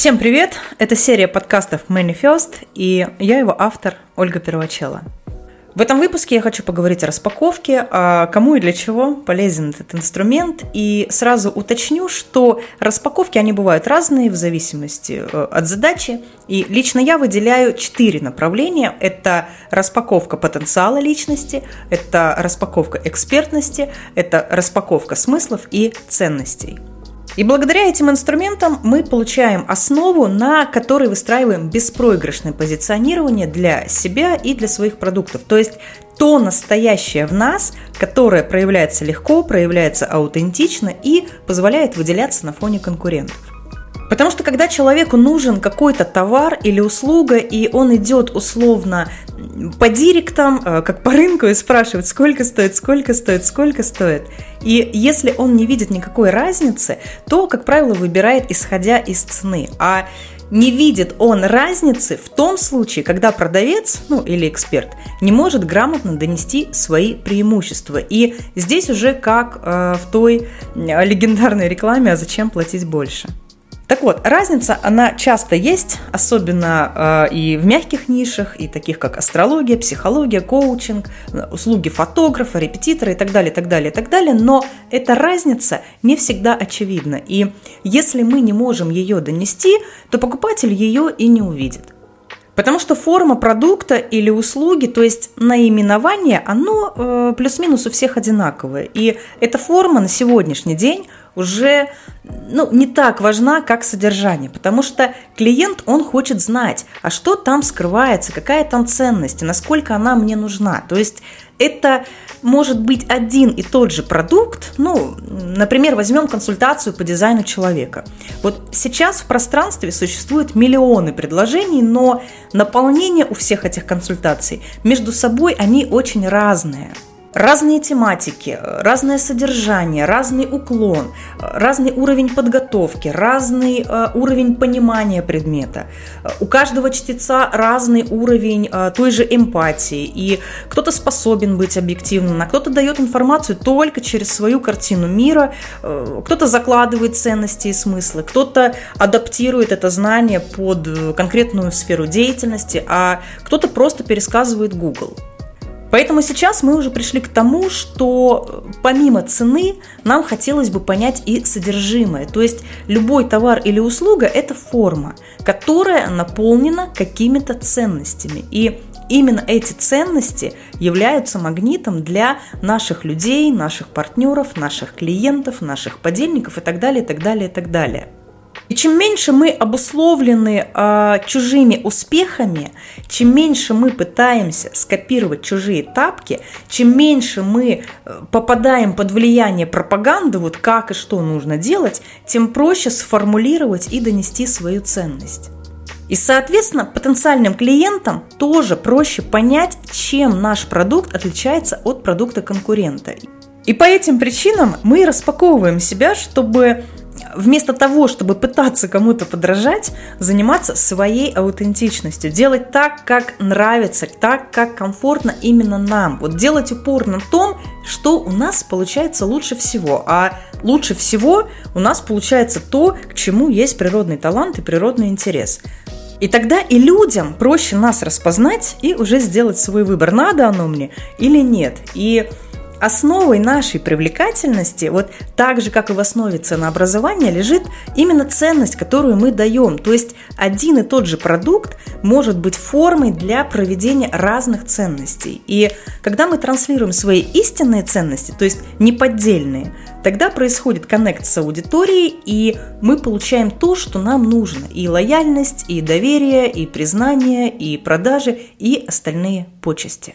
Всем привет! Это серия подкастов Manifest, и я его автор Ольга Первачела. В этом выпуске я хочу поговорить о распаковке, о кому и для чего полезен этот инструмент, и сразу уточню, что распаковки, они бывают разные в зависимости э, от задачи, и лично я выделяю четыре направления. Это распаковка потенциала личности, это распаковка экспертности, это распаковка смыслов и ценностей – и благодаря этим инструментам мы получаем основу, на которой выстраиваем беспроигрышное позиционирование для себя и для своих продуктов. То есть то настоящее в нас, которое проявляется легко, проявляется аутентично и позволяет выделяться на фоне конкурентов. Потому что когда человеку нужен какой-то товар или услуга, и он идет условно по директам, э, как по рынку, и спрашивает, сколько стоит, сколько стоит, сколько стоит. И если он не видит никакой разницы, то, как правило, выбирает исходя из цены. А не видит он разницы в том случае, когда продавец, ну или эксперт, не может грамотно донести свои преимущества. И здесь уже как э, в той э, легендарной рекламе «А зачем платить больше?». Так вот, разница, она часто есть, особенно э, и в мягких нишах, и таких как астрология, психология, коучинг, услуги фотографа, репетитора и так далее, так далее, так далее. Но эта разница не всегда очевидна. И если мы не можем ее донести, то покупатель ее и не увидит. Потому что форма продукта или услуги, то есть наименование, оно э, плюс-минус у всех одинаковое. И эта форма на сегодняшний день уже ну, не так важна, как содержание, потому что клиент, он хочет знать, а что там скрывается, какая там ценность, насколько она мне нужна. То есть это может быть один и тот же продукт, ну, например, возьмем консультацию по дизайну человека. Вот сейчас в пространстве существуют миллионы предложений, но наполнение у всех этих консультаций между собой они очень разные – Разные тематики, разное содержание, разный уклон, разный уровень подготовки, разный э, уровень понимания предмета. У каждого чтеца разный уровень э, той же эмпатии. И кто-то способен быть объективным, а кто-то дает информацию только через свою картину мира, э, кто-то закладывает ценности и смыслы, кто-то адаптирует это знание под конкретную сферу деятельности, а кто-то просто пересказывает Google. Поэтому сейчас мы уже пришли к тому, что э, помимо цены нам хотелось бы понять и содержимое. То есть любой товар или услуга – это форма, которая наполнена какими-то ценностями. И именно эти ценности являются магнитом для наших людей, наших партнеров, наших клиентов, наших подельников и так далее, и так далее, и так далее. И чем меньше мы обусловлены э, чужими успехами, чем меньше мы пытаемся скопировать чужие тапки, чем меньше мы э, попадаем под влияние пропаганды, вот как и что нужно делать, тем проще сформулировать и донести свою ценность. И, соответственно, потенциальным клиентам тоже проще понять, чем наш продукт отличается от продукта конкурента. И по этим причинам мы распаковываем себя, чтобы вместо того, чтобы пытаться кому-то подражать, заниматься своей аутентичностью, делать так, как нравится, так, как комфортно именно нам. Вот делать упор на том, что у нас получается лучше всего. А лучше всего у нас получается то, к чему есть природный талант и природный интерес. И тогда и людям проще нас распознать и уже сделать свой выбор, надо оно мне или нет. И основой нашей привлекательности, вот так же, как и в основе ценообразования, лежит именно ценность, которую мы даем. То есть один и тот же продукт может быть формой для проведения разных ценностей. И когда мы транслируем свои истинные ценности, то есть неподдельные, тогда происходит коннект с аудиторией, и мы получаем то, что нам нужно. И лояльность, и доверие, и признание, и продажи, и остальные почести.